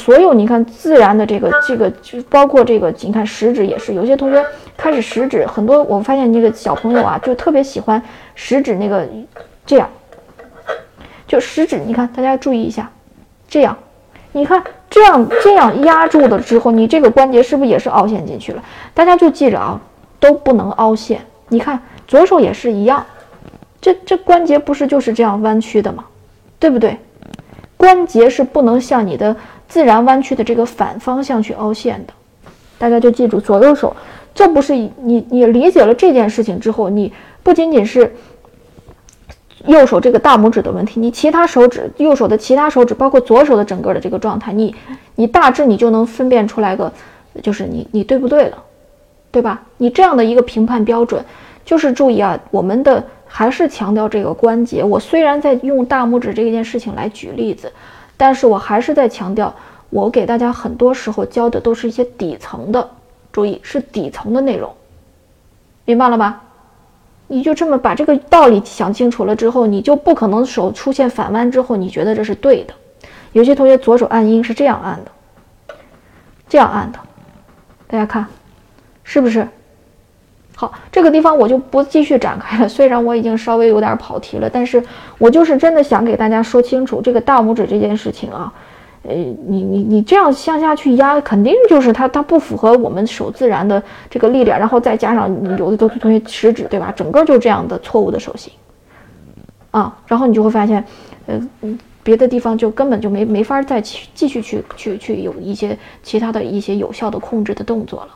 所有你看自然的这个这个，就包括这个，你看食指也是。有些同学开始食指，很多我发现那个小朋友啊，就特别喜欢食指那个这样，就食指，你看大家注意一下，这样，你看这样这样压住了之后，你这个关节是不是也是凹陷进去了？大家就记着啊，都不能凹陷。你看左手也是一样，这这关节不是就是这样弯曲的吗？对不对？关节是不能向你的。自然弯曲的这个反方向去凹陷的，大家就记住左右手，这不是你你理解了这件事情之后，你不仅仅是右手这个大拇指的问题，你其他手指右手的其他手指，包括左手的整个的这个状态，你你大致你就能分辨出来个，就是你你对不对了，对吧？你这样的一个评判标准，就是注意啊，我们的还是强调这个关节。我虽然在用大拇指这件事情来举例子。但是我还是在强调，我给大家很多时候教的都是一些底层的，注意是底层的内容，明白了吧？你就这么把这个道理想清楚了之后，你就不可能手出现反弯之后，你觉得这是对的。有些同学左手按音是这样按的，这样按的，大家看，是不是？好，这个地方我就不继续展开了。虽然我已经稍微有点跑题了，但是我就是真的想给大家说清楚这个大拇指这件事情啊。呃，你你你这样向下去压，肯定就是它它不符合我们手自然的这个力量，然后再加上有的同同学食指对吧，整个就这样的错误的手型啊，然后你就会发现，呃，别的地方就根本就没没法再去继续去去去有一些其他的一些有效的控制的动作了。